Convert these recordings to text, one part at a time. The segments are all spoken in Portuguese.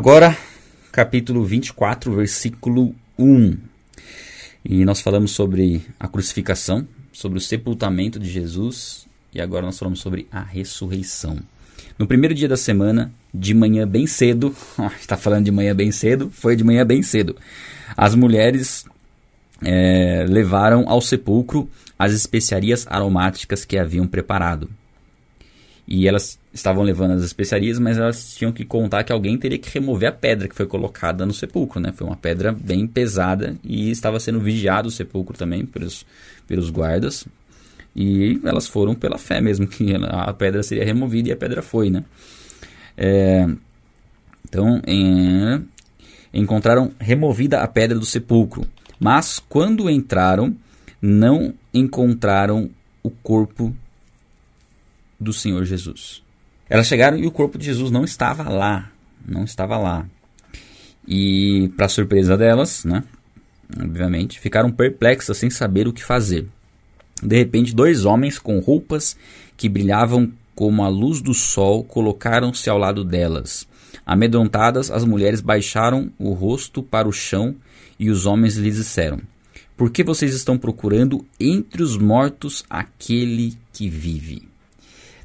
Agora, capítulo 24, versículo 1. E nós falamos sobre a crucificação, sobre o sepultamento de Jesus e agora nós falamos sobre a ressurreição. No primeiro dia da semana, de manhã bem cedo, está falando de manhã bem cedo, foi de manhã bem cedo. As mulheres é, levaram ao sepulcro as especiarias aromáticas que haviam preparado. E elas estavam levando as especiarias, mas elas tinham que contar que alguém teria que remover a pedra que foi colocada no sepulcro, né? Foi uma pedra bem pesada e estava sendo vigiado o sepulcro também pelos, pelos guardas. E elas foram pela fé mesmo, que a pedra seria removida e a pedra foi, né? É, então, em, encontraram removida a pedra do sepulcro. Mas quando entraram, não encontraram o corpo do Senhor Jesus. Elas chegaram e o corpo de Jesus não estava lá, não estava lá. E para surpresa delas, né, obviamente, ficaram perplexas sem saber o que fazer. De repente, dois homens com roupas que brilhavam como a luz do sol colocaram-se ao lado delas. Amedrontadas, as mulheres baixaram o rosto para o chão e os homens lhes disseram: Por que vocês estão procurando entre os mortos aquele que vive?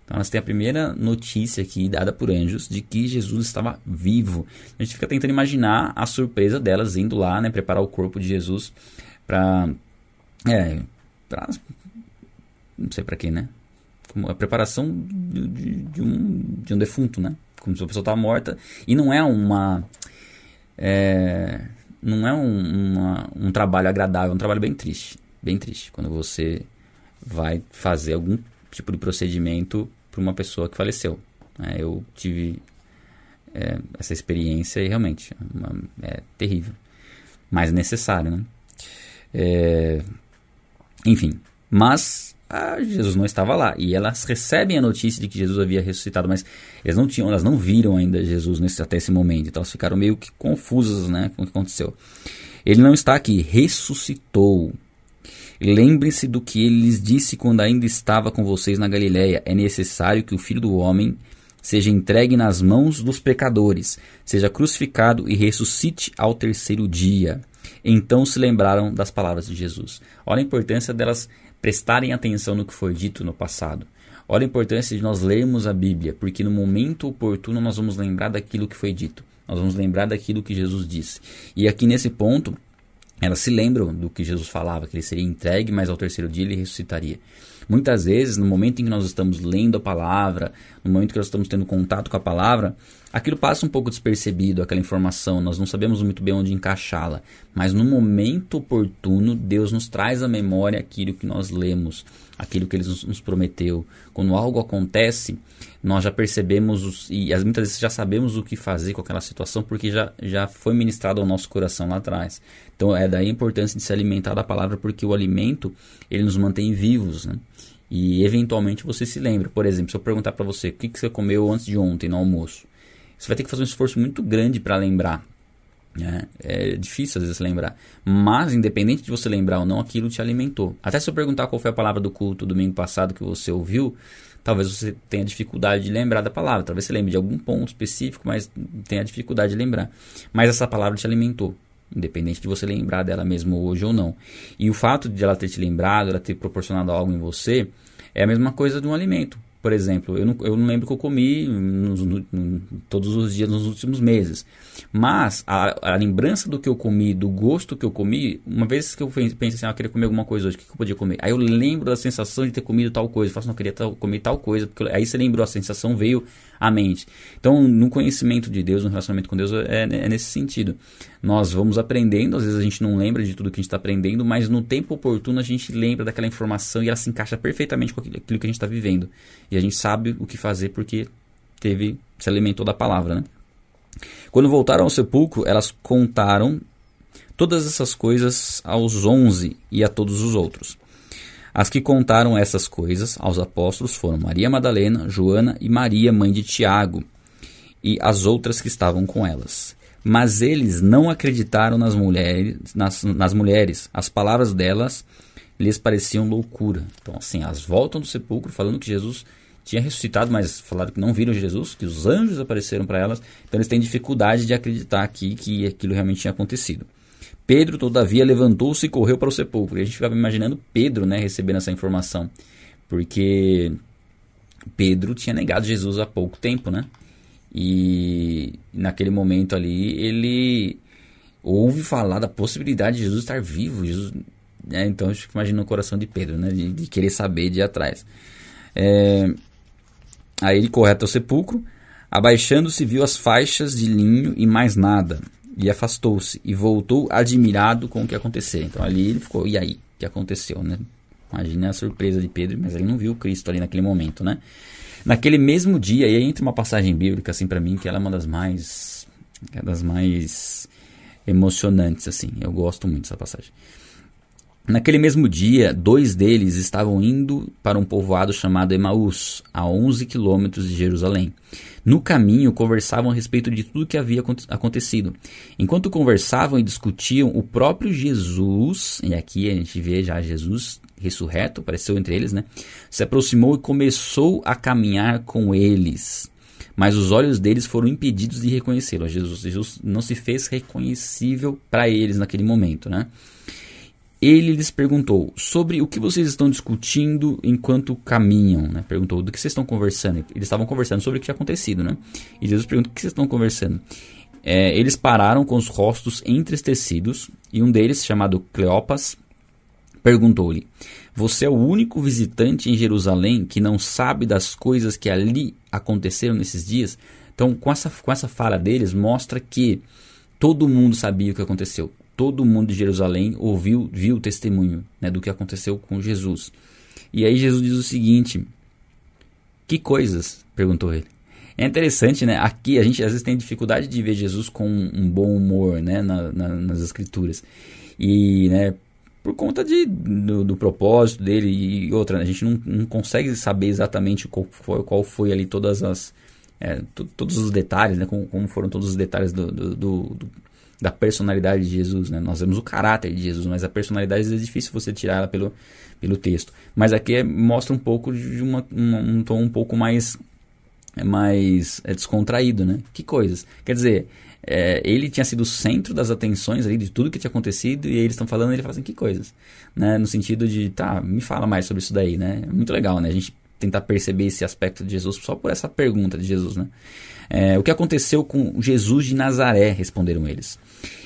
Então, elas têm a primeira notícia aqui dada por anjos de que Jesus estava vivo. A gente fica tentando imaginar a surpresa delas indo lá, né, preparar o corpo de Jesus para é, pra, não sei para quê, né? Como a preparação de, de, de, um, de um defunto, né? Como se a pessoa estava morta. E não é uma. É, não é um, uma, um trabalho agradável, é um trabalho bem triste. Bem triste. Quando você vai fazer algum tipo de procedimento para uma pessoa que faleceu. É, eu tive é, essa experiência e realmente é uma, é terrível, mas necessário, né? É, enfim, mas ah, Jesus não estava lá e elas recebem a notícia de que Jesus havia ressuscitado, mas elas não tinham, elas não viram ainda Jesus nesse, até esse momento, então elas ficaram meio que confusas, né, com o que aconteceu. Ele não está aqui, ressuscitou. Lembre-se do que ele lhes disse quando ainda estava com vocês na Galiléia. É necessário que o Filho do Homem seja entregue nas mãos dos pecadores, seja crucificado e ressuscite ao terceiro dia. Então se lembraram das palavras de Jesus. Olha a importância delas prestarem atenção no que foi dito no passado. Olha a importância de nós lermos a Bíblia, porque no momento oportuno nós vamos lembrar daquilo que foi dito. Nós vamos lembrar daquilo que Jesus disse. E aqui nesse ponto, elas se lembram do que Jesus falava, que ele seria entregue, mas ao terceiro dia ele ressuscitaria. Muitas vezes, no momento em que nós estamos lendo a palavra, no momento que nós estamos tendo contato com a palavra, aquilo passa um pouco despercebido, aquela informação, nós não sabemos muito bem onde encaixá-la. Mas no momento oportuno, Deus nos traz à memória aquilo que nós lemos, aquilo que Ele nos prometeu. Quando algo acontece, nós já percebemos os, e muitas vezes já sabemos o que fazer com aquela situação porque já, já foi ministrado ao nosso coração lá atrás. Então é daí a importância de se alimentar da palavra porque o alimento ele nos mantém vivos, né? E eventualmente você se lembra. Por exemplo, se eu perguntar para você o que, que você comeu antes de ontem no almoço, você vai ter que fazer um esforço muito grande para lembrar. Né? É difícil às vezes lembrar. Mas, independente de você lembrar ou não, aquilo te alimentou. Até se eu perguntar qual foi a palavra do culto domingo passado que você ouviu, talvez você tenha dificuldade de lembrar da palavra. Talvez você lembre de algum ponto específico, mas tenha dificuldade de lembrar. Mas essa palavra te alimentou, independente de você lembrar dela mesmo hoje ou não. E o fato de ela ter te lembrado, ela ter proporcionado algo em você, é a mesma coisa de um alimento. Por exemplo, eu não, eu não lembro que eu comi nos, no, todos os dias nos últimos meses. Mas a, a, lembrança do que eu comi, do gosto que eu comi, uma vez que eu pensei assim, ah, eu queria comer alguma coisa hoje, o que, que eu podia comer? Aí eu lembro da sensação de ter comido tal coisa. Eu faço, assim, não, eu queria tal, comer tal coisa. Porque aí você lembrou, a sensação veio à mente. Então, no conhecimento de Deus, no relacionamento com Deus, é, é nesse sentido. Nós vamos aprendendo, às vezes a gente não lembra de tudo que a gente está aprendendo, mas no tempo oportuno a gente lembra daquela informação e ela se encaixa perfeitamente com aquilo que a gente está vivendo. E a gente sabe o que fazer porque teve se alimentou da palavra, né? Quando voltaram ao sepulcro, elas contaram todas essas coisas aos onze e a todos os outros. As que contaram essas coisas aos apóstolos foram Maria Madalena, Joana e Maria, mãe de Tiago, e as outras que estavam com elas. Mas eles não acreditaram nas mulheres, nas, nas mulheres. As palavras delas lhes pareciam loucura. Então, assim, elas voltam do sepulcro falando que Jesus tinha ressuscitado, mas falaram que não viram Jesus, que os anjos apareceram para elas, então eles têm dificuldade de acreditar aqui que aquilo realmente tinha acontecido. Pedro, todavia, levantou-se e correu para o sepulcro. E a gente ficava imaginando Pedro né, recebendo essa informação, porque Pedro tinha negado Jesus há pouco tempo, né? E naquele momento ali, ele ouve falar da possibilidade de Jesus estar vivo. Jesus, né? Então, a gente imagina o coração de Pedro, né? De, de querer saber de atrás. É, Aí ele corre até o sepulcro, abaixando-se, viu as faixas de linho e mais nada. E afastou-se e voltou admirado com o que aconteceu. Então ali ele ficou, e aí? O que aconteceu, né? Imagina a surpresa de Pedro, mas ele não viu Cristo ali naquele momento, né? Naquele mesmo dia, e aí entra uma passagem bíblica, assim, para mim, que ela é uma das mais. É das mais emocionantes, assim. Eu gosto muito dessa passagem. Naquele mesmo dia, dois deles estavam indo para um povoado chamado Emaús, a 11 quilômetros de Jerusalém. No caminho, conversavam a respeito de tudo que havia acontecido. Enquanto conversavam e discutiam, o próprio Jesus, e aqui a gente vê já Jesus ressurreto, apareceu entre eles, né? Se aproximou e começou a caminhar com eles. Mas os olhos deles foram impedidos de reconhecê-lo. Jesus, Jesus não se fez reconhecível para eles naquele momento, né? Ele lhes perguntou sobre o que vocês estão discutindo enquanto caminham, né? Perguntou do que vocês estão conversando. Eles estavam conversando sobre o que tinha acontecido, né? E Jesus perguntou o que vocês estão conversando. É, eles pararam com os rostos entristecidos e um deles, chamado Cleopas, perguntou-lhe: Você é o único visitante em Jerusalém que não sabe das coisas que ali aconteceram nesses dias? Então, com essa, com essa fala deles, mostra que todo mundo sabia o que aconteceu todo mundo de Jerusalém ouviu, viu o testemunho né, do que aconteceu com Jesus. E aí Jesus diz o seguinte: Que coisas? perguntou ele. É interessante, né? Aqui a gente às vezes tem dificuldade de ver Jesus com um bom humor, né? Na, na, nas escrituras. E, né? Por conta de, do, do propósito dele e outra, a gente não, não consegue saber exatamente qual foi, qual foi ali todas as, é, todos os detalhes, né? Como, como, foram todos os detalhes do, do, do, da personalidade de Jesus, né? Nós vemos o caráter de Jesus, mas a personalidade é difícil você tirar ela pelo, pelo texto. Mas aqui é, mostra um pouco de uma, uma, um tom um pouco mais, mais é, descontraído, né? Que coisas. Quer dizer, é, ele tinha sido o centro das atenções ali de tudo que tinha acontecido e eles estão falando, ele fala assim, que coisas, né? No sentido de, tá, me fala mais sobre isso daí, né? É muito legal, né? A gente tentar perceber esse aspecto de Jesus só por essa pergunta de Jesus, né? É, o que aconteceu com Jesus de Nazaré? Responderam eles.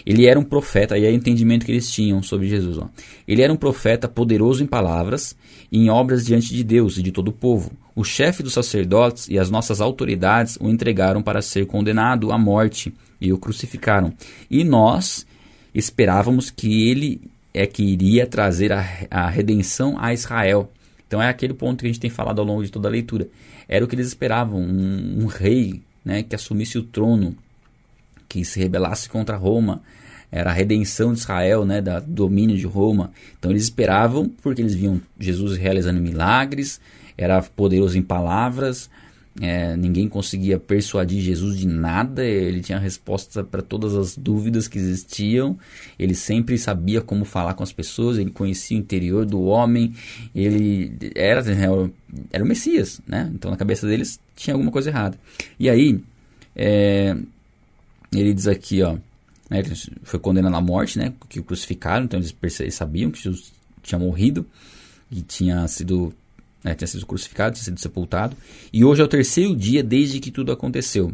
Ele era um profeta, e é o entendimento que eles tinham sobre Jesus. Ó. Ele era um profeta poderoso em palavras e em obras diante de Deus e de todo o povo. O chefe dos sacerdotes e as nossas autoridades o entregaram para ser condenado à morte e o crucificaram. E nós esperávamos que ele é que iria trazer a, a redenção a Israel. Então é aquele ponto que a gente tem falado ao longo de toda a leitura. Era o que eles esperavam, um, um rei né, que assumisse o trono que se rebelasse contra Roma. Era a redenção de Israel, né, da domínio de Roma. Então eles esperavam, porque eles viam Jesus realizando milagres, era poderoso em palavras, é, ninguém conseguia persuadir Jesus de nada, ele tinha resposta para todas as dúvidas que existiam, ele sempre sabia como falar com as pessoas, ele conhecia o interior do homem, ele era, era o Messias, né? Então na cabeça deles tinha alguma coisa errada. E aí, é, ele diz aqui, ó, né, foi condenado à morte, né, que o crucificaram, então eles, eles sabiam que Jesus tinha morrido e tinha sido, né, tinha sido crucificado, tinha sido sepultado, e hoje é o terceiro dia desde que tudo aconteceu.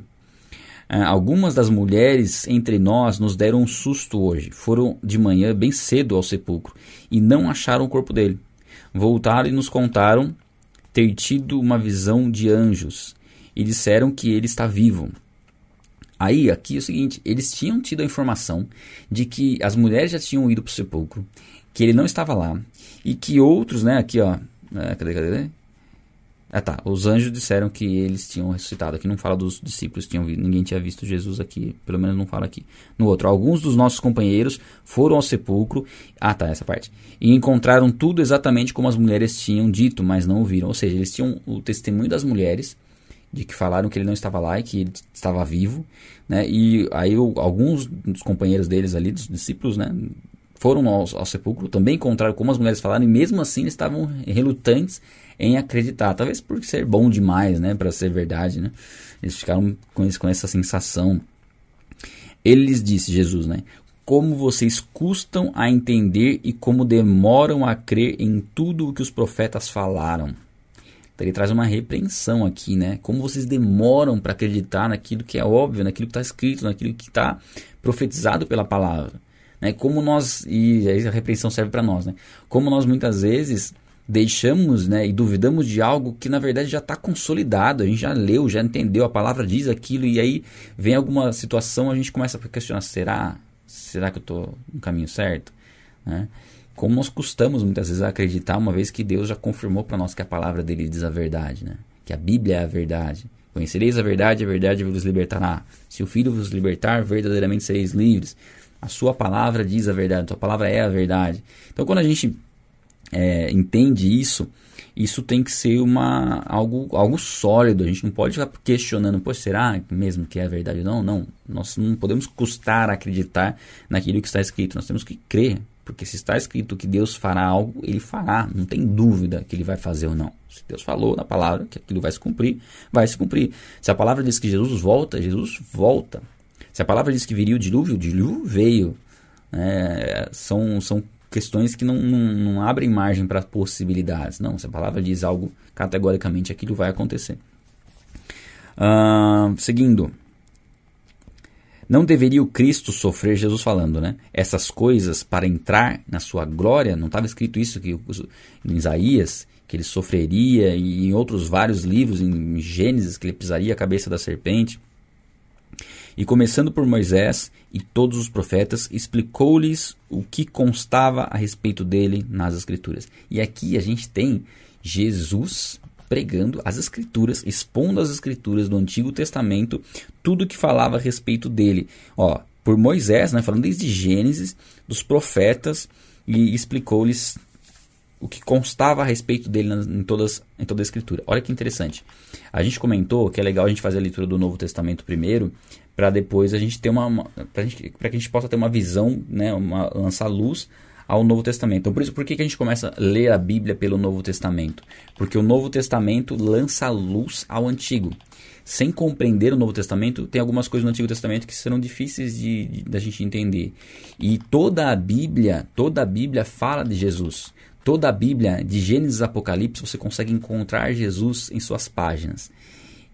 É, algumas das mulheres entre nós nos deram um susto hoje. Foram de manhã bem cedo ao sepulcro e não acharam o corpo dele. Voltaram e nos contaram ter tido uma visão de anjos e disseram que ele está vivo. Aí, aqui é o seguinte, eles tinham tido a informação de que as mulheres já tinham ido para o sepulcro, que ele não estava lá, e que outros, né, aqui ó, é, cadê, cadê? Ah tá, os anjos disseram que eles tinham ressuscitado, aqui. Não fala dos discípulos, tinham, ninguém tinha visto Jesus aqui, pelo menos não fala aqui. No outro, alguns dos nossos companheiros foram ao sepulcro, ah tá, essa parte, e encontraram tudo exatamente como as mulheres tinham dito, mas não o viram, ou seja, eles tinham o testemunho das mulheres, de que falaram que ele não estava lá e que ele estava vivo, né? E aí alguns dos companheiros deles ali, dos discípulos, né, foram ao, ao, sepulcro, também encontraram como as mulheres falaram, e mesmo assim eles estavam relutantes em acreditar. Talvez por ser bom demais, né, para ser verdade, né? Eles ficaram com, com essa sensação. Ele lhes disse, Jesus, né? Como vocês custam a entender e como demoram a crer em tudo o que os profetas falaram. Então ele traz uma repreensão aqui, né? Como vocês demoram para acreditar naquilo que é óbvio, naquilo que está escrito, naquilo que está profetizado pela palavra. Né? Como nós, e a repreensão serve para nós, né? Como nós muitas vezes deixamos né, e duvidamos de algo que na verdade já está consolidado, a gente já leu, já entendeu, a palavra diz aquilo, e aí vem alguma situação, a gente começa a questionar: será? Será que eu estou no caminho certo? Né? Como nós custamos muitas vezes a acreditar, uma vez que Deus já confirmou para nós que a palavra dele diz a verdade, né? que a Bíblia é a verdade. Conhecereis a verdade, a verdade vos libertará. Se o Filho vos libertar, verdadeiramente sereis livres. A sua palavra diz a verdade, a sua palavra é a verdade. Então, quando a gente é, entende isso, isso tem que ser uma, algo, algo sólido. A gente não pode ficar questionando, pô, será mesmo que é verdade? Não, não. Nós não podemos custar acreditar naquilo que está escrito. Nós temos que crer. Porque se está escrito que Deus fará algo, ele fará. Não tem dúvida que ele vai fazer ou não. Se Deus falou na palavra que aquilo vai se cumprir, vai se cumprir. Se a palavra diz que Jesus volta, Jesus volta. Se a palavra diz que viria o dilúvio, o dilúvio veio. É, são, são questões que não, não, não abrem margem para possibilidades. Não, se a palavra diz algo categoricamente, aquilo vai acontecer. Uh, seguindo. Não deveria o Cristo sofrer, Jesus falando, né? Essas coisas para entrar na sua glória, não estava escrito isso que em Isaías, que ele sofreria, e em outros vários livros, em Gênesis, que ele pisaria a cabeça da serpente. E começando por Moisés e todos os profetas, explicou-lhes o que constava a respeito dele nas Escrituras. E aqui a gente tem Jesus pregando as Escrituras, expondo as Escrituras do Antigo Testamento, tudo que falava a respeito dele. Ó, por Moisés, né, falando desde Gênesis, dos profetas, e explicou-lhes o que constava a respeito dele em, todas, em toda a Escritura. Olha que interessante. A gente comentou que é legal a gente fazer a leitura do Novo Testamento primeiro, para depois a gente ter uma, uma para que a gente possa ter uma visão, né, uma, lançar luz ao Novo Testamento. Então, por isso, por que, que a gente começa a ler a Bíblia pelo Novo Testamento? Porque o Novo Testamento lança luz ao Antigo. Sem compreender o Novo Testamento, tem algumas coisas no Antigo Testamento que serão difíceis de, da gente entender. E toda a Bíblia, toda a Bíblia fala de Jesus. Toda a Bíblia, de Gênesis a Apocalipse, você consegue encontrar Jesus em suas páginas.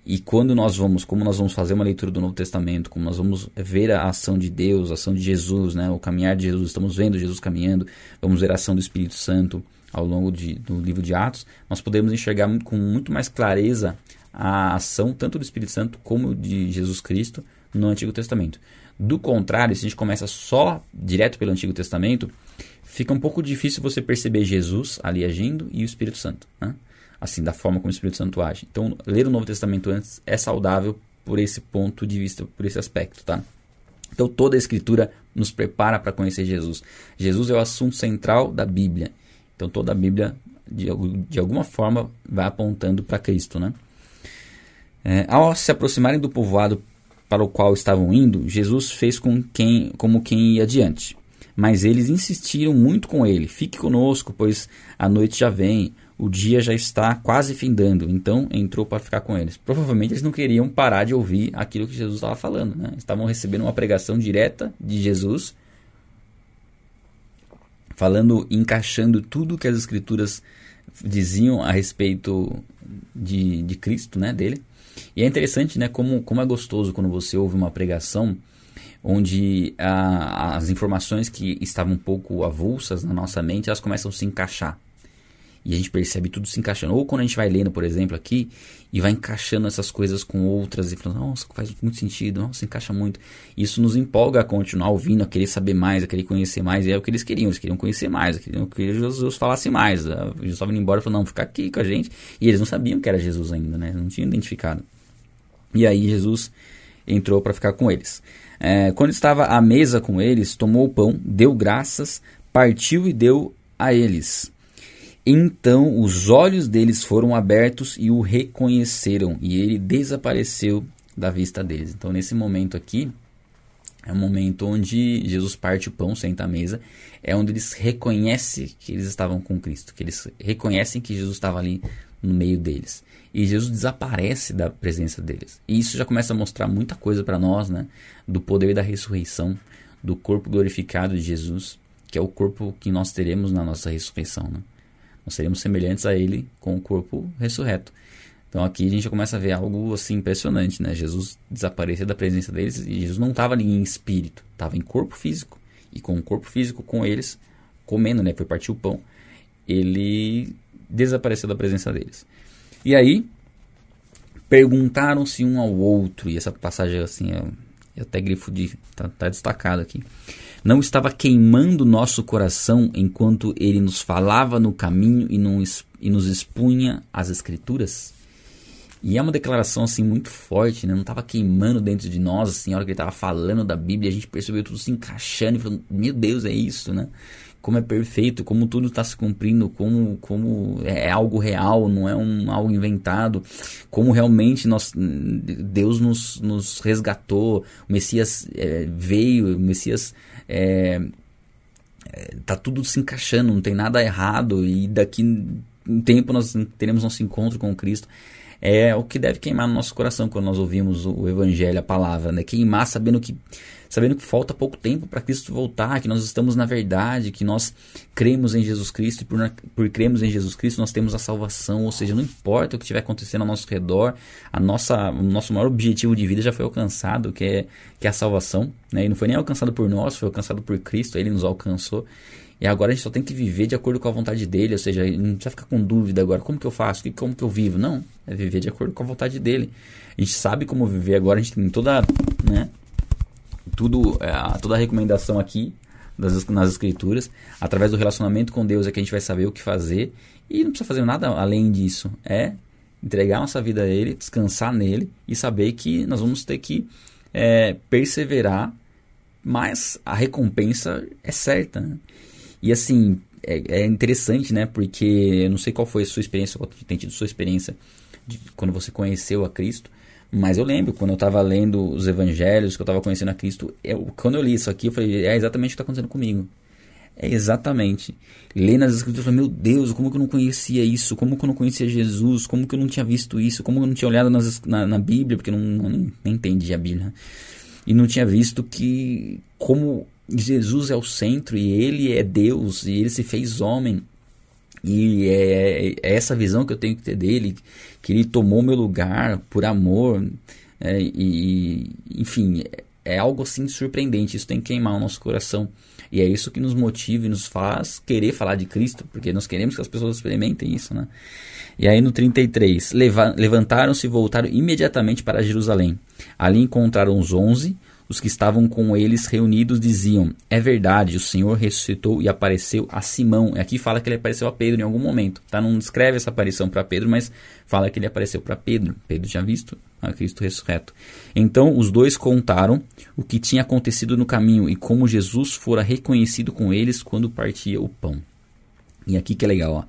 E quando nós vamos, como nós vamos fazer uma leitura do Novo Testamento, como nós vamos ver a ação de Deus, a ação de Jesus, né, o caminhar de Jesus, estamos vendo Jesus caminhando, vamos ver a ação do Espírito Santo ao longo de, do livro de Atos, nós podemos enxergar com muito mais clareza a ação tanto do Espírito Santo como de Jesus Cristo no Antigo Testamento. Do contrário, se a gente começa só direto pelo Antigo Testamento, fica um pouco difícil você perceber Jesus ali agindo e o Espírito Santo. Né? Assim, da forma como o Espírito Santo age. Então, ler o Novo Testamento antes é saudável por esse ponto de vista, por esse aspecto, tá? Então, toda a Escritura nos prepara para conhecer Jesus. Jesus é o assunto central da Bíblia. Então, toda a Bíblia, de, de alguma forma, vai apontando para Cristo, né? É, ao se aproximarem do povoado para o qual estavam indo, Jesus fez com quem, como quem ia adiante. Mas eles insistiram muito com ele: Fique conosco, pois a noite já vem o dia já está quase findando, então entrou para ficar com eles. Provavelmente eles não queriam parar de ouvir aquilo que Jesus estava falando, né? estavam recebendo uma pregação direta de Jesus, falando, encaixando tudo que as escrituras diziam a respeito de, de Cristo, né, dele. E é interessante, né, como, como é gostoso quando você ouve uma pregação onde a, as informações que estavam um pouco avulsas na nossa mente, elas começam a se encaixar e a gente percebe tudo se encaixando. Ou quando a gente vai lendo, por exemplo, aqui e vai encaixando essas coisas com outras e falando, nossa, faz muito sentido, nossa, encaixa muito. Isso nos empolga a continuar ouvindo, a querer saber mais, a querer conhecer mais. E é o que eles queriam, eles queriam conhecer mais, queriam que Jesus falasse mais. Jesus estava indo embora e falou, não, fica aqui com a gente. E eles não sabiam que era Jesus ainda, né? Não tinham identificado. E aí Jesus entrou para ficar com eles. É, quando estava à mesa com eles, tomou o pão, deu graças, partiu e deu a eles. Então os olhos deles foram abertos e o reconheceram, e ele desapareceu da vista deles. Então, nesse momento aqui, É um momento onde Jesus parte o pão, senta à mesa. É onde eles reconhecem que eles estavam com Cristo. Que eles reconhecem que Jesus estava ali no meio deles. E Jesus desaparece da presença deles. E isso já começa a mostrar muita coisa para nós, né? Do poder da ressurreição, do corpo glorificado de Jesus, que é o corpo que nós teremos na nossa ressurreição, né? Nós seremos semelhantes a ele com o corpo ressurreto. Então aqui a gente já começa a ver algo assim impressionante, né? Jesus desapareceu da presença deles e Jesus não estava ali em espírito, estava em corpo físico. E com o corpo físico com eles, comendo, né? Foi partir o pão. Ele desapareceu da presença deles. E aí, perguntaram-se um ao outro, e essa passagem assim, eu, eu até grifo de. Tá, tá destacado aqui. Não estava queimando nosso coração enquanto ele nos falava no caminho e, não, e nos expunha as Escrituras? E é uma declaração assim muito forte, né? Não estava queimando dentro de nós, assim, a hora que ele estava falando da Bíblia, a gente percebeu tudo se encaixando e falando, meu Deus, é isso, né? Como é perfeito, como tudo está se cumprindo, como, como é, é algo real, não é um, algo inventado, como realmente nós, Deus nos, nos resgatou, o Messias é, veio, o Messias é, tá tudo se encaixando, não tem nada errado e daqui um tempo nós teremos nosso encontro com Cristo é o que deve queimar no nosso coração quando nós ouvimos o Evangelho, a palavra, né? Queimar sabendo que sabendo que falta pouco tempo para Cristo voltar, que nós estamos na verdade, que nós cremos em Jesus Cristo e por, por cremos em Jesus Cristo nós temos a salvação, ou seja, não importa o que estiver acontecendo ao nosso redor, a nossa, o nosso maior objetivo de vida já foi alcançado, que é, que é a salvação, né? E não foi nem alcançado por nós, foi alcançado por Cristo, Ele nos alcançou. E agora a gente só tem que viver de acordo com a vontade dele, ou seja, não precisa ficar com dúvida agora, como que eu faço, como que eu vivo? Não, é viver de acordo com a vontade dele. A gente sabe como viver agora, a gente tem toda, né, tudo, é, toda a recomendação aqui nas escrituras, através do relacionamento com Deus é que a gente vai saber o que fazer e não precisa fazer nada além disso, é entregar nossa vida a Ele, descansar nele e saber que nós vamos ter que é, perseverar, mas a recompensa é certa. Né? E assim, é, é, interessante, né? Porque eu não sei qual foi a sua experiência, qual tem tido sua experiência de, quando você conheceu a Cristo. Mas eu lembro, quando eu estava lendo os evangelhos, que eu estava conhecendo a Cristo, eu, quando eu li isso aqui, eu falei, é exatamente o que está acontecendo comigo. É exatamente. Lendo as escrituras, eu falei, meu Deus, como que eu não conhecia isso? Como que eu não conhecia Jesus? Como que eu não tinha visto isso? Como que eu não tinha olhado nas, na, na Bíblia? Porque eu não, nem, nem entendi a Bíblia. E não tinha visto que como Jesus é o centro e ele é Deus e ele se fez homem. E é, é essa visão que eu tenho que ter dele, que ele tomou meu lugar por amor. É, e, enfim, é algo assim surpreendente. Isso tem que queimar o nosso coração. E é isso que nos motiva e nos faz querer falar de Cristo, porque nós queremos que as pessoas experimentem isso, né? E aí no 33, levantaram-se e voltaram imediatamente para Jerusalém. Ali encontraram os onze, os que estavam com eles reunidos diziam: É verdade, o Senhor ressuscitou e apareceu a Simão. Aqui fala que ele apareceu a Pedro em algum momento. Tá? Não descreve essa aparição para Pedro, mas fala que ele apareceu para Pedro. Pedro tinha visto a Cristo ressurreto. Então os dois contaram o que tinha acontecido no caminho e como Jesus fora reconhecido com eles quando partia o pão. E aqui que é legal, ó.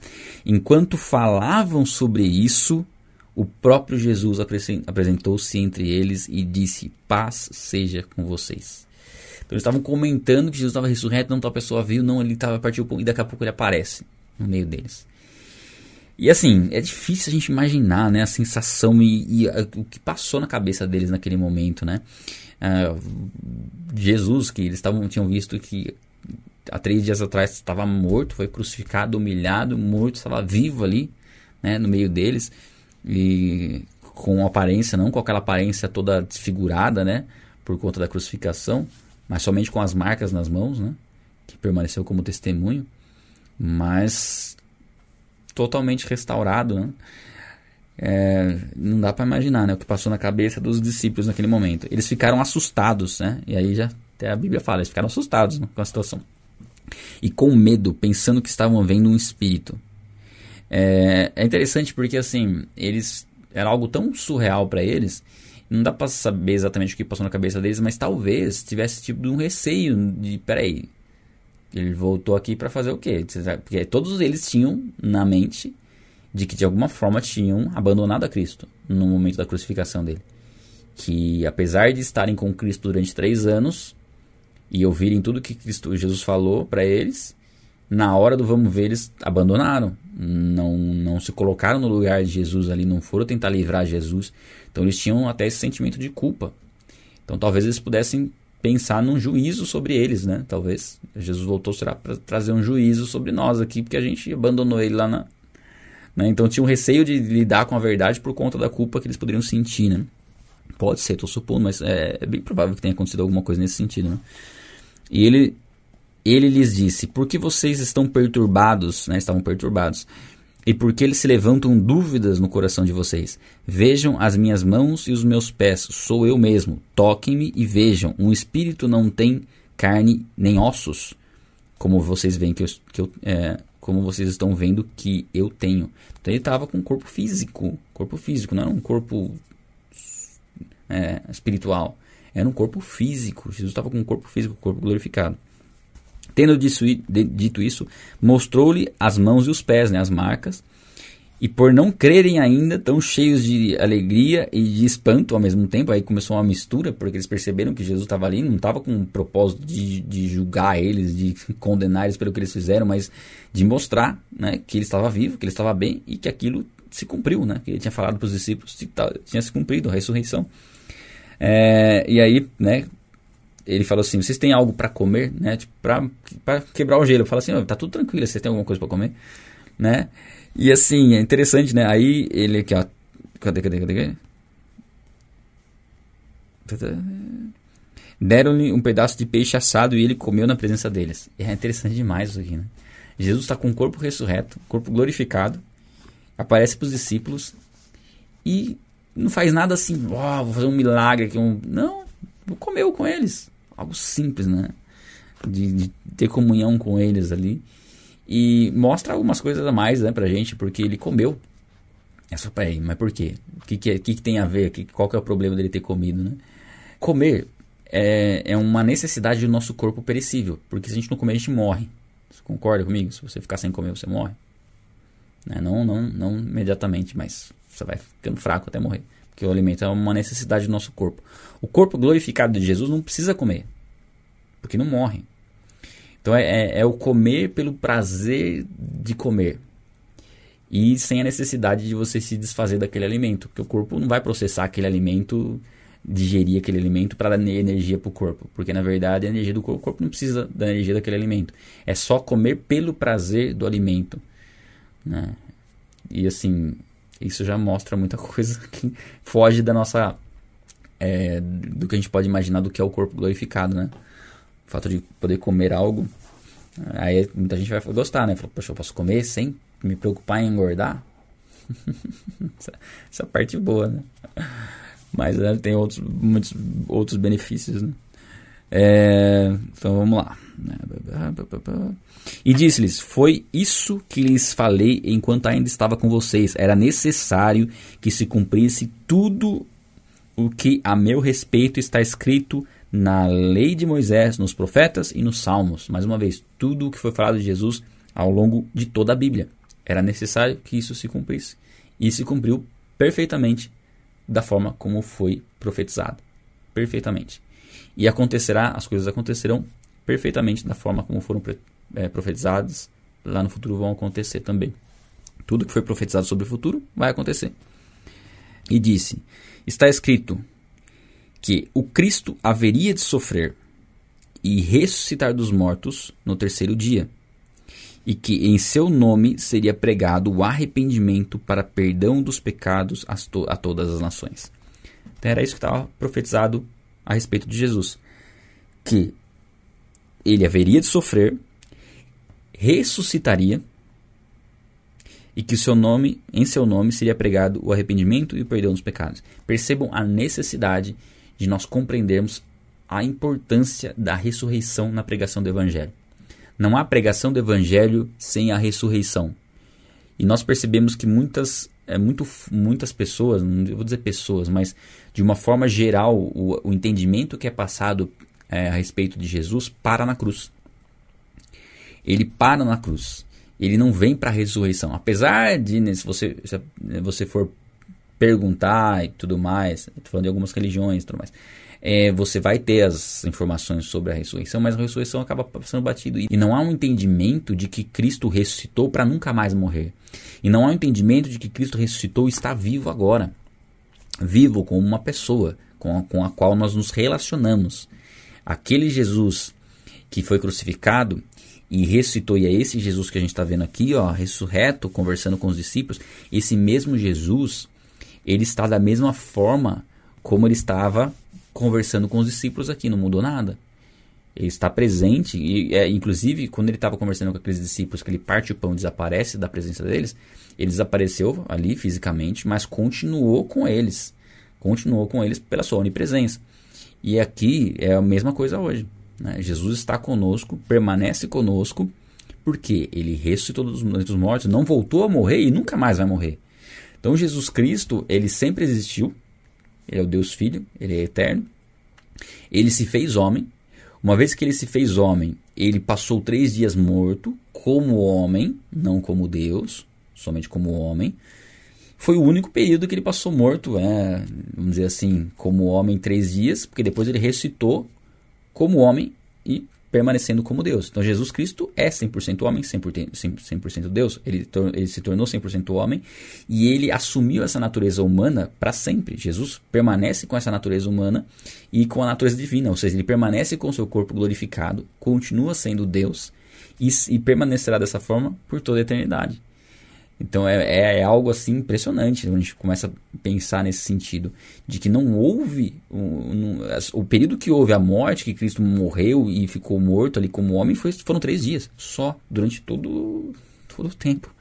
Enquanto falavam sobre isso, o próprio Jesus apresentou-se entre eles e disse: Paz seja com vocês. Então eles estavam comentando que Jesus estava ressurreto, não tal pessoa viu, não, ele estava partindo e daqui a pouco ele aparece no meio deles. E assim, é difícil a gente imaginar né, a sensação e, e a, o que passou na cabeça deles naquele momento, né? Uh, Jesus, que eles tavam, tinham visto que há três dias atrás estava morto, foi crucificado, humilhado, morto, estava vivo ali, né, no meio deles e com aparência, não com aquela aparência toda desfigurada, né, por conta da crucificação, mas somente com as marcas nas mãos, né, que permaneceu como testemunho, mas totalmente restaurado, né. É, não dá para imaginar, né, o que passou na cabeça dos discípulos naquele momento. Eles ficaram assustados, né, e aí já até a Bíblia fala, eles ficaram assustados né, com a situação e com medo, pensando que estavam vendo um espírito. É, é interessante porque assim, eles era algo tão surreal para eles, não dá para saber exatamente o que passou na cabeça deles, mas talvez tivesse tipo um receio de, peraí, ele voltou aqui para fazer o quê? Porque todos eles tinham na mente de que de alguma forma tinham abandonado a Cristo no momento da crucificação dele. Que apesar de estarem com Cristo durante três anos, e ouvirem tudo que Cristo, Jesus falou para eles, na hora do vamos ver, eles abandonaram. Não, não se colocaram no lugar de Jesus ali, não foram tentar livrar Jesus. Então eles tinham até esse sentimento de culpa. Então talvez eles pudessem pensar num juízo sobre eles, né? Talvez Jesus voltou para trazer um juízo sobre nós aqui, porque a gente abandonou ele lá na. Né? Então tinha um receio de lidar com a verdade por conta da culpa que eles poderiam sentir, né? Pode ser, estou supondo, mas é, é, bem provável que tenha acontecido alguma coisa nesse sentido, né? E ele ele lhes disse: Por que vocês estão perturbados? Né? Estavam perturbados. E por que eles se levantam dúvidas no coração de vocês? Vejam as minhas mãos e os meus pés, sou eu mesmo. Toquem-me e vejam. Um espírito não tem carne nem ossos, como vocês veem que eu, que eu é, como vocês estão vendo que eu tenho. Então ele estava com um corpo físico, corpo físico, não era um corpo é, espiritual, era um corpo físico. Jesus estava com um corpo físico, corpo glorificado. Tendo dito isso, mostrou-lhe as mãos e os pés, né, as marcas, e por não crerem ainda, tão cheios de alegria e de espanto ao mesmo tempo, aí começou uma mistura, porque eles perceberam que Jesus estava ali, não estava com o propósito de, de, julgar eles, de condenar eles pelo que eles fizeram, mas de mostrar né, que ele estava vivo, que ele estava bem e que aquilo se cumpriu, né, que ele tinha falado para os discípulos, tinha se cumprido a ressurreição. É, e aí, né, ele falou assim: vocês têm algo para comer, né? Tipo, para quebrar o gelo. Fala assim: tá tudo tranquilo, vocês têm alguma coisa para comer, né? E assim, é interessante, né? Aí ele aqui, ó. Cadê, cadê, cadê? cadê? Deram-lhe um pedaço de peixe assado e ele comeu na presença deles. É interessante demais isso aqui, né? Jesus está com o corpo ressurreto, corpo glorificado, aparece para os discípulos e não faz nada assim, ó, oh, vou fazer um milagre aqui. Um... Não, comeu com eles algo simples, né? De, de, ter comunhão com eles ali. E mostra algumas coisas a mais, né, pra gente, porque ele comeu. É só, peraí, mas por quê? O que, que, é, que, que tem a ver? Que, qual que é o problema dele ter comido, né? Comer é, é uma necessidade do nosso corpo perecível, porque se a gente não comer, a gente morre. Você concorda comigo? Se você ficar sem comer, você morre. Né? Não, não, não imediatamente, mas você vai ficando fraco até morrer. Porque o alimento é uma necessidade do nosso corpo. O corpo glorificado de Jesus não precisa comer, porque não morre. Então é, é, é o comer pelo prazer de comer e sem a necessidade de você se desfazer daquele alimento, porque o corpo não vai processar aquele alimento, digerir aquele alimento para dar energia para o corpo, porque na verdade a energia do corpo, o corpo não precisa da energia daquele alimento, é só comer pelo prazer do alimento, né? E assim, isso já mostra muita coisa que foge da nossa. É, do que a gente pode imaginar do que é o corpo glorificado, né? O fato de poder comer algo. Aí muita gente vai gostar, né? Fala, poxa, eu posso comer sem me preocupar em engordar? essa, essa parte boa, né? Mas né, tem outros, muitos outros benefícios, né? É, então vamos lá. E disse-lhes: Foi isso que lhes falei enquanto ainda estava com vocês. Era necessário que se cumprisse tudo o que a meu respeito está escrito na lei de Moisés, nos profetas e nos salmos. Mais uma vez, tudo o que foi falado de Jesus ao longo de toda a Bíblia. Era necessário que isso se cumprisse. E se cumpriu perfeitamente da forma como foi profetizado. Perfeitamente. E acontecerá, as coisas acontecerão perfeitamente da forma como foram é, profetizadas. Lá no futuro vão acontecer também. Tudo que foi profetizado sobre o futuro vai acontecer. E disse: Está escrito que o Cristo haveria de sofrer e ressuscitar dos mortos no terceiro dia, e que em seu nome seria pregado o arrependimento para perdão dos pecados a, to a todas as nações. Então era isso que estava profetizado a respeito de Jesus, que ele haveria de sofrer, ressuscitaria e que seu nome, em seu nome seria pregado o arrependimento e o perdão dos pecados. Percebam a necessidade de nós compreendermos a importância da ressurreição na pregação do evangelho. Não há pregação do evangelho sem a ressurreição. E nós percebemos que muitas é muito, muitas pessoas, não vou dizer pessoas, mas de uma forma geral, o, o entendimento que é passado é, a respeito de Jesus para na cruz. Ele para na cruz. Ele não vem para a ressurreição. Apesar de, né, se você, se você for perguntar e tudo mais, estou falando de algumas religiões e tudo mais, é, você vai ter as informações sobre a ressurreição, mas a ressurreição acaba sendo batido. E não há um entendimento de que Cristo ressuscitou para nunca mais morrer. E não há um entendimento de que Cristo ressuscitou e está vivo agora. Vivo como uma pessoa com a, com a qual nós nos relacionamos. Aquele Jesus que foi crucificado e ressuscitou, e é esse Jesus que a gente está vendo aqui, ó, ressurreto, conversando com os discípulos, esse mesmo Jesus, ele está da mesma forma como ele estava conversando com os discípulos aqui, não mudou nada. Ele está presente, e é, inclusive quando ele estava conversando com aqueles discípulos, que ele parte o pão e desaparece da presença deles, ele desapareceu ali fisicamente, mas continuou com eles. Continuou com eles pela sua onipresença. E aqui é a mesma coisa hoje. Né? Jesus está conosco, permanece conosco, porque ele ressuscitou dos, dos mortos, não voltou a morrer e nunca mais vai morrer. Então Jesus Cristo, ele sempre existiu, ele é o Deus Filho, ele é eterno. Ele se fez homem. Uma vez que ele se fez homem, ele passou três dias morto, como homem, não como Deus, somente como homem. Foi o único período que ele passou morto, é, vamos dizer assim, como homem três dias, porque depois ele ressuscitou como homem e permanecendo como Deus. Então Jesus Cristo é 100% homem, 100%, 100 Deus. Ele, ele se tornou 100% homem e ele assumiu essa natureza humana para sempre. Jesus permanece com essa natureza humana e com a natureza divina, ou seja, ele permanece com o seu corpo glorificado, continua sendo Deus e, e permanecerá dessa forma por toda a eternidade. Então é, é, é, algo assim impressionante quando a gente começa a pensar nesse sentido de que não houve um, um, o período que houve a morte, que Cristo morreu e ficou morto ali como homem, foi, foram três dias só durante todo, todo o tempo.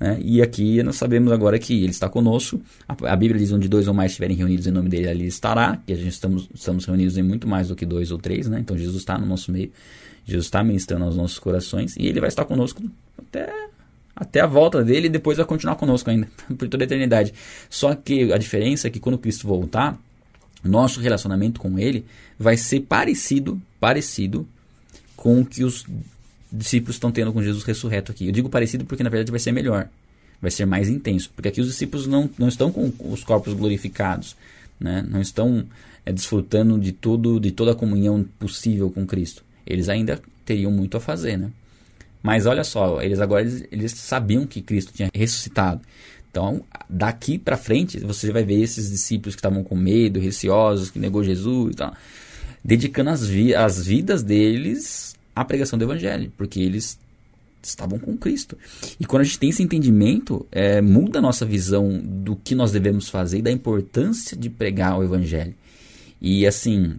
Né? E aqui nós sabemos agora que Ele está conosco. A, a, Bíblia diz onde dois ou mais estiverem reunidos em nome dele, ali estará. Que a gente estamos, estamos reunidos em muito mais do que dois ou três, né? Então Jesus está no nosso meio. Jesus está ministrando aos nossos corações e Ele vai estar conosco até até a volta dele e depois vai continuar conosco ainda, por toda a eternidade. Só que a diferença é que quando Cristo voltar, nosso relacionamento com ele vai ser parecido, parecido com o que os discípulos estão tendo com Jesus ressurreto aqui. Eu digo parecido porque na verdade vai ser melhor, vai ser mais intenso, porque aqui os discípulos não, não estão com os corpos glorificados, né? não estão é, desfrutando de, tudo, de toda a comunhão possível com Cristo. Eles ainda teriam muito a fazer, né? Mas olha só, eles agora eles, eles sabiam que Cristo tinha ressuscitado. Então, daqui para frente, você vai ver esses discípulos que estavam com medo, receosos, que negou Jesus e tal, dedicando as, vi as vidas deles à pregação do evangelho, porque eles estavam com Cristo. E quando a gente tem esse entendimento, é, muda a nossa visão do que nós devemos fazer e da importância de pregar o evangelho. E assim,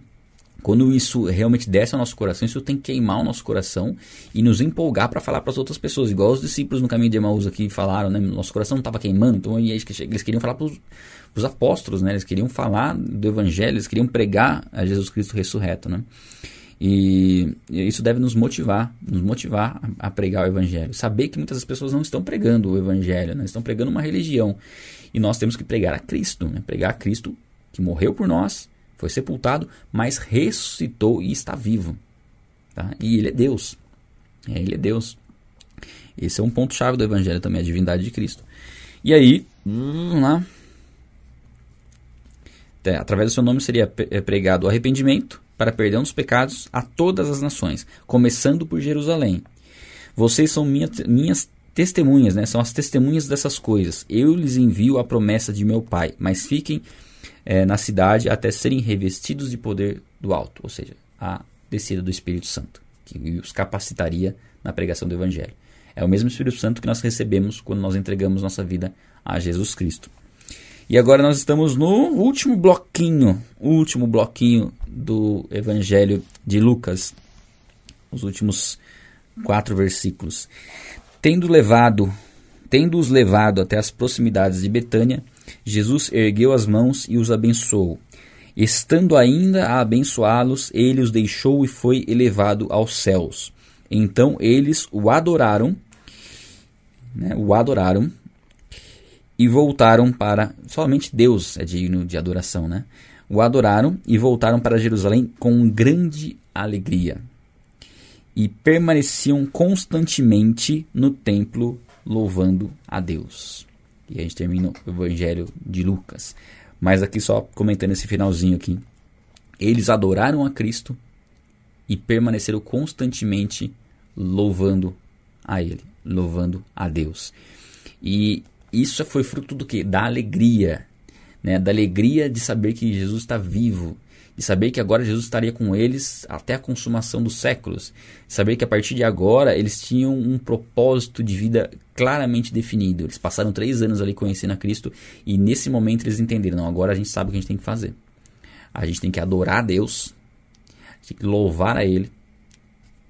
quando isso realmente desce ao nosso coração, isso tem que queimar o nosso coração e nos empolgar para falar para as outras pessoas. Igual os discípulos no caminho de Emaús aqui falaram, né? Nosso coração estava queimando, então eles queriam falar para os apóstolos, né? Eles queriam falar do evangelho, eles queriam pregar a Jesus Cristo ressurreto, né? E isso deve nos motivar, nos motivar a, pregar o evangelho. Saber que muitas pessoas não estão pregando o evangelho, né? estão pregando uma religião. E nós temos que pregar a Cristo, né? Pregar a Cristo que morreu por nós foi sepultado, mas ressuscitou e está vivo. Tá? E ele é Deus. É, ele é Deus. Esse é um ponto-chave do Evangelho também, a divindade de Cristo. E aí, vamos lá. É, através do seu nome seria é, pregado o arrependimento para perdão dos pecados a todas as nações, começando por Jerusalém. Vocês são minha, minhas testemunhas, né? são as testemunhas dessas coisas. Eu lhes envio a promessa de meu Pai, mas fiquem é, na cidade até serem revestidos de poder do alto, ou seja, a descida do Espírito Santo, que os capacitaria na pregação do Evangelho. É o mesmo Espírito Santo que nós recebemos quando nós entregamos nossa vida a Jesus Cristo. E agora nós estamos no último bloquinho, último bloquinho do Evangelho de Lucas, os últimos quatro versículos. Tendo levado, tendo-os levado até as proximidades de Betânia, Jesus ergueu as mãos e os abençoou. Estando ainda a abençoá-los, ele os deixou e foi elevado aos céus. Então eles o adoraram, né, o adoraram e voltaram para. Somente Deus é digno de adoração, né? O adoraram e voltaram para Jerusalém com grande alegria. E permaneciam constantemente no templo, louvando a Deus. E a gente termina o Evangelho de Lucas. Mas aqui só comentando esse finalzinho aqui. Eles adoraram a Cristo e permaneceram constantemente louvando a Ele, louvando a Deus. E isso foi fruto do que? Da alegria, né? Da alegria de saber que Jesus está vivo, de saber que agora Jesus estaria com eles até a consumação dos séculos, de saber que a partir de agora eles tinham um propósito de vida claramente definido. Eles passaram três anos ali conhecendo a Cristo e nesse momento eles entenderam: não, agora a gente sabe o que a gente tem que fazer. A gente tem que adorar a Deus, tem que louvar a Ele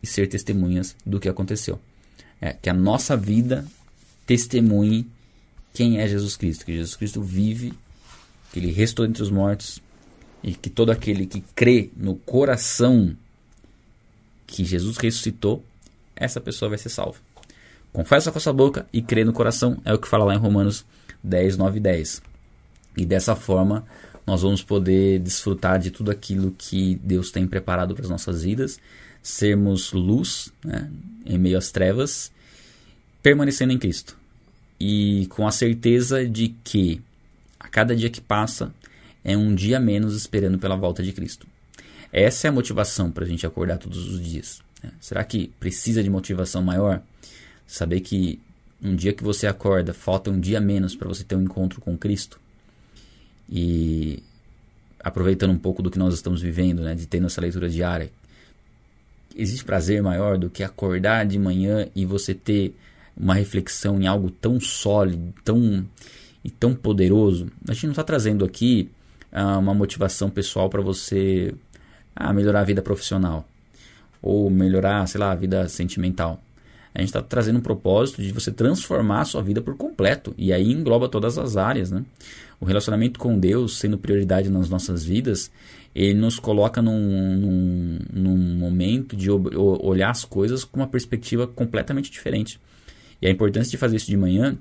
e ser testemunhas do que aconteceu. É, que a nossa vida testemunhe quem é Jesus Cristo, que Jesus Cristo vive, que ele restou entre os mortos e que todo aquele que crê no coração que Jesus ressuscitou, essa pessoa vai ser salva. Confessa com a sua boca e crê no coração, é o que fala lá em Romanos 10, 9 e 10. E dessa forma, nós vamos poder desfrutar de tudo aquilo que Deus tem preparado para as nossas vidas, sermos luz né, em meio às trevas, permanecendo em Cristo. E com a certeza de que a cada dia que passa é um dia menos esperando pela volta de Cristo. Essa é a motivação para a gente acordar todos os dias. Né? Será que precisa de motivação maior? Saber que um dia que você acorda, falta um dia menos para você ter um encontro com Cristo. E aproveitando um pouco do que nós estamos vivendo, né, de ter nossa leitura diária, existe prazer maior do que acordar de manhã e você ter uma reflexão em algo tão sólido, tão e tão poderoso. A gente não está trazendo aqui ah, uma motivação pessoal para você ah, melhorar a vida profissional ou melhorar, sei lá, a vida sentimental. A gente está trazendo um propósito de você transformar a sua vida por completo e aí engloba todas as áreas, né? O relacionamento com Deus sendo prioridade nas nossas vidas, ele nos coloca num, num, num momento de olhar as coisas com uma perspectiva completamente diferente. E a importância de fazer isso de manhã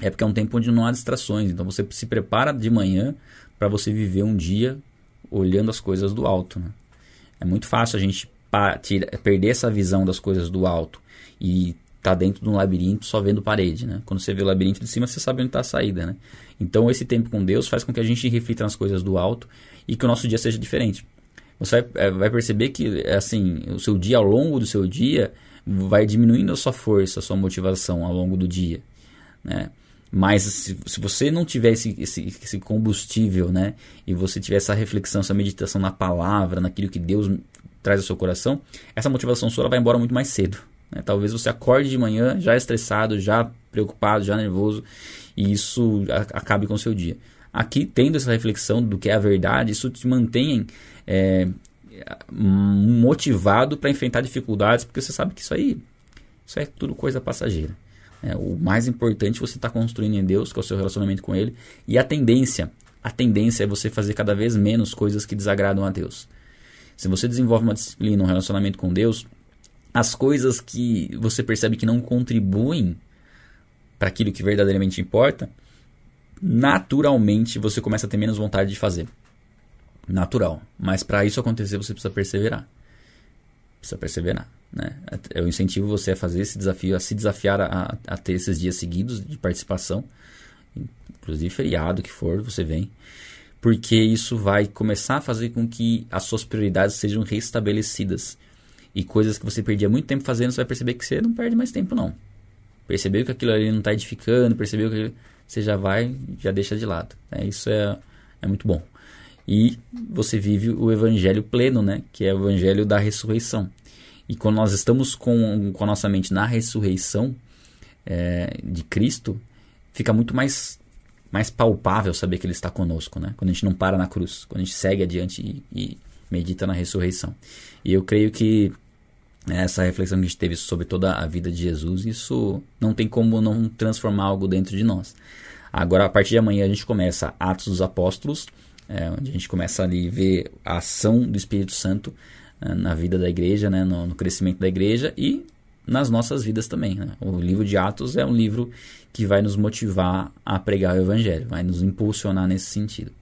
é porque é um tempo onde não há distrações. Então você se prepara de manhã para você viver um dia olhando as coisas do alto. Né? É muito fácil a gente perder essa visão das coisas do alto e tá dentro de um labirinto só vendo parede, né? Quando você vê o labirinto de cima, você sabe onde está a saída, né? Então esse tempo com Deus faz com que a gente reflita nas coisas do alto e que o nosso dia seja diferente. Você vai, é, vai perceber que assim o seu dia ao longo do seu dia vai diminuindo a sua força, a sua motivação ao longo do dia, né? Mas se, se você não tiver esse, esse, esse, combustível, né? E você tiver essa reflexão, essa meditação na palavra, naquilo que Deus traz ao seu coração, essa motivação sua vai embora muito mais cedo. Né? Talvez você acorde de manhã já estressado, já preocupado, já nervoso, e isso acabe com o seu dia. Aqui, tendo essa reflexão do que é a verdade, isso te mantém é, motivado para enfrentar dificuldades, porque você sabe que isso aí, isso é tudo coisa passageira. É, o mais importante você está construindo em Deus, que é o seu relacionamento com Ele. E a tendência, a tendência é você fazer cada vez menos coisas que desagradam a Deus. Se você desenvolve uma disciplina, um relacionamento com Deus, as coisas que você percebe que não contribuem para aquilo que verdadeiramente importa, naturalmente você começa a ter menos vontade de fazer. Natural. Mas para isso acontecer, você precisa perseverar. Precisa perseverar. Né? Eu incentivo você a fazer esse desafio, a se desafiar a, a ter esses dias seguidos de participação, inclusive feriado que for, você vem, porque isso vai começar a fazer com que as suas prioridades sejam restabelecidas. E coisas que você perdia muito tempo fazendo, você vai perceber que você não perde mais tempo, não. Percebeu que aquilo ali não está edificando, percebeu que você já vai, já deixa de lado. Né? Isso é, é muito bom. E você vive o evangelho pleno, né? que é o evangelho da ressurreição. E quando nós estamos com, com a nossa mente na ressurreição é, de Cristo, fica muito mais, mais palpável saber que Ele está conosco, né? Quando a gente não para na cruz, quando a gente segue adiante e, e medita na ressurreição. E eu creio que essa reflexão que a gente teve sobre toda a vida de Jesus, isso não tem como não transformar algo dentro de nós. Agora, a partir de amanhã, a gente começa Atos dos Apóstolos, é, onde a gente começa ali ver a ação do Espírito Santo na vida da igreja, né, no, no, crescimento da igreja e nas nossas vidas também. Né? O livro de Atos é um livro que vai nos motivar a pregar o evangelho, vai nos impulsionar nesse sentido.